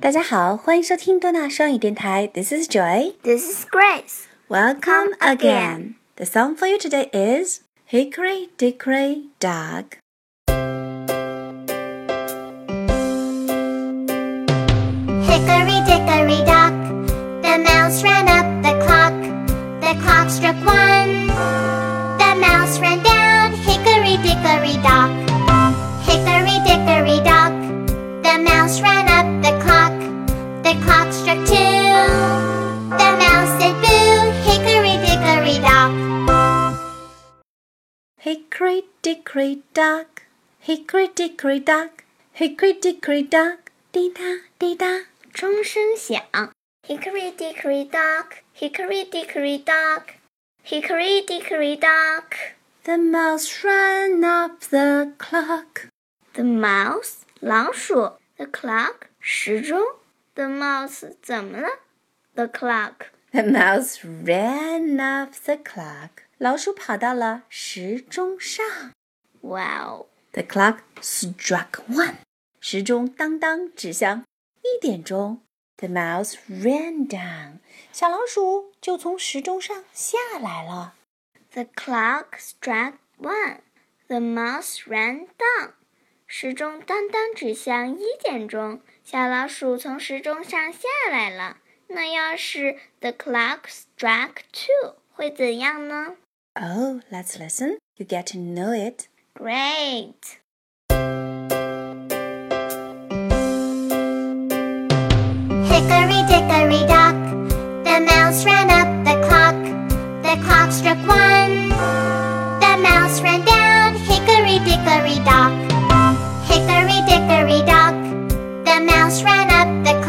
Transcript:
大家好，欢迎收听多纳双语电台。This is Joy. This is Grace. Welcome Come again. again. The song for you today is Hickory Dickory Dock. Hickory dickory dock, the mouse ran up the clock. The clock struck one. The mouse ran down Hickory dickory dock. Hickory dickory dock, the mouse ran up the clock. The clock struck two. The mouse said boo, Hickory dickory dock. Hickory Dickory Dock. Hickory Dickory Dock. Hickory Dickory Dock. 滴答滴答。钟声响，Hickory dickory dock, Hickory dickory dock, Hickory dickory dock. The mouse ran up the clock. The mouse 老鼠，the clock 时钟 ，the mouse 怎么了？the clock The mouse ran up the clock. 老鼠跑到了时钟上。 wow The clock struck one. 时钟当当指向一点钟。The mouse ran down. 小老鼠就从时钟上下来了。 the clock struck one. The mouse ran down. 时钟当当指向一点钟， 小老鼠从时钟上下来了。那要是 the clock struck two 会怎样呢 Oh, let's listen. You get to know it. ？Great. Hickory dickory dock, the mouse ran up the clock. The clock struck one. mouse ran up the